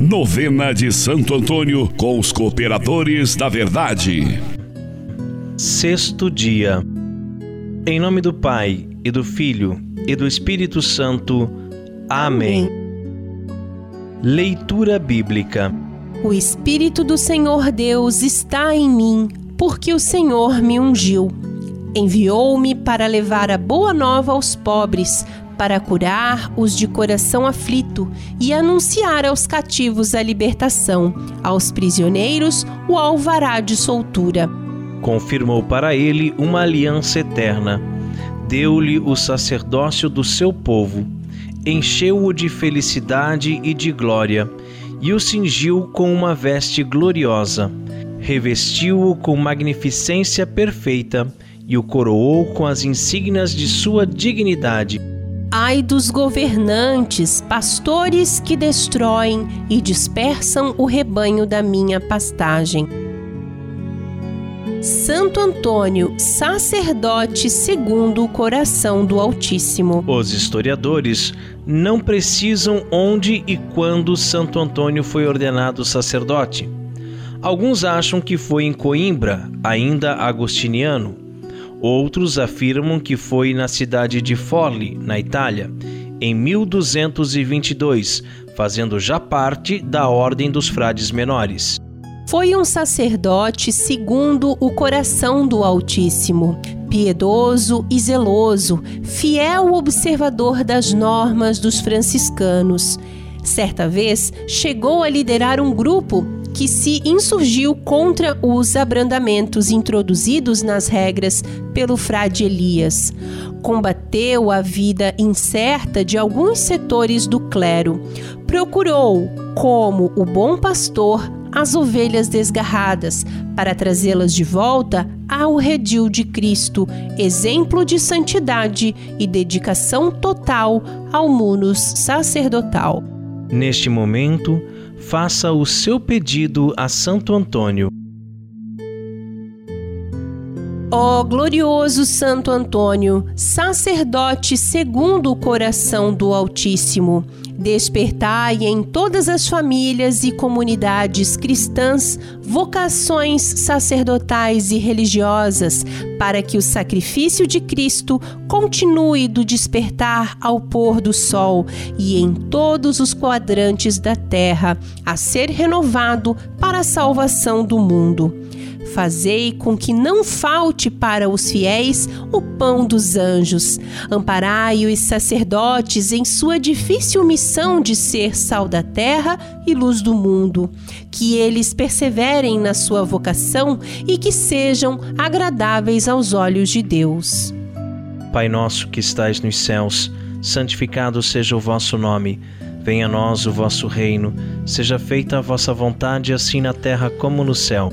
Novena de Santo Antônio com os cooperadores da verdade. Sexto dia. Em nome do Pai, e do Filho, e do Espírito Santo. Amém. Leitura Bíblica. O Espírito do Senhor Deus está em mim, porque o Senhor me ungiu. Enviou-me para levar a boa nova aos pobres para curar os de coração aflito e anunciar aos cativos a libertação, aos prisioneiros o alvará de soltura. Confirmou para ele uma aliança eterna. Deu-lhe o sacerdócio do seu povo, encheu-o de felicidade e de glória, e o cingiu com uma veste gloriosa, revestiu-o com magnificência perfeita e o coroou com as insígnias de sua dignidade Ai dos governantes, pastores que destroem e dispersam o rebanho da minha pastagem. Santo Antônio, sacerdote segundo o coração do Altíssimo. Os historiadores não precisam onde e quando Santo Antônio foi ordenado sacerdote. Alguns acham que foi em Coimbra, ainda agostiniano, Outros afirmam que foi na cidade de Forli, na Itália, em 1222, fazendo já parte da Ordem dos Frades Menores. Foi um sacerdote segundo o coração do Altíssimo, piedoso e zeloso, fiel observador das normas dos franciscanos. Certa vez chegou a liderar um grupo que se insurgiu contra os abrandamentos introduzidos nas regras pelo frade Elias. Combateu a vida incerta de alguns setores do clero. Procurou, como o bom pastor, as ovelhas desgarradas, para trazê-las de volta ao redil de Cristo, exemplo de santidade e dedicação total ao munus sacerdotal. Neste momento, faça o seu pedido a Santo Antônio. Ó oh, glorioso Santo Antônio, sacerdote segundo o coração do Altíssimo, despertai em todas as famílias e comunidades cristãs vocações sacerdotais e religiosas, para que o sacrifício de Cristo continue do despertar ao pôr do sol e em todos os quadrantes da terra, a ser renovado para a salvação do mundo Fazei com que não falte para os fiéis o pão dos anjos. Amparai os sacerdotes em sua difícil missão de ser sal da terra e luz do mundo. Que eles perseverem na sua vocação e que sejam agradáveis aos olhos de Deus. Pai nosso que estais nos céus, santificado seja o vosso nome. Venha a nós o vosso reino. Seja feita a vossa vontade, assim na terra como no céu.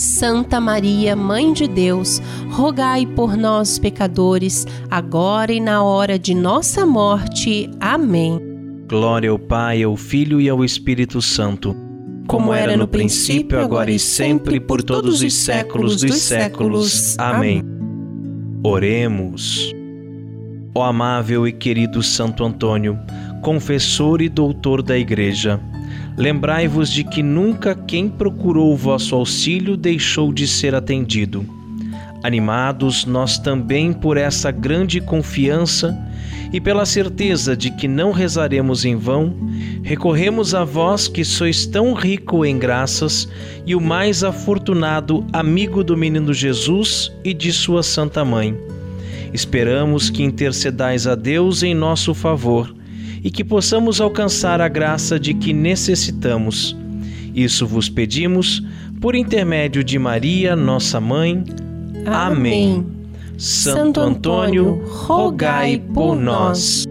Santa Maria, Mãe de Deus, rogai por nós, pecadores, agora e na hora de nossa morte. Amém. Glória ao Pai, ao Filho e ao Espírito Santo, como era no princípio, agora e sempre, por todos os séculos dos séculos. Amém. Oremos. Ó amável e querido Santo Antônio, confessor e doutor da Igreja, Lembrai-vos de que nunca quem procurou o vosso auxílio deixou de ser atendido. Animados nós também por essa grande confiança e pela certeza de que não rezaremos em vão, recorremos a vós que sois tão rico em graças e o mais afortunado amigo do menino Jesus e de sua Santa Mãe. Esperamos que intercedais a Deus em nosso favor e que possamos alcançar a graça de que necessitamos. Isso vos pedimos por intermédio de Maria, nossa mãe. Amém. Amém. Santo Antônio, rogai por nós.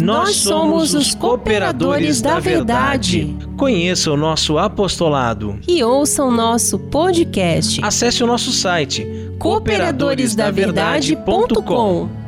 Nós somos os cooperadores da verdade. Conheça o nosso apostolado E ouça o nosso podcast Acesse o nosso site cooperadoresdaverdade.com.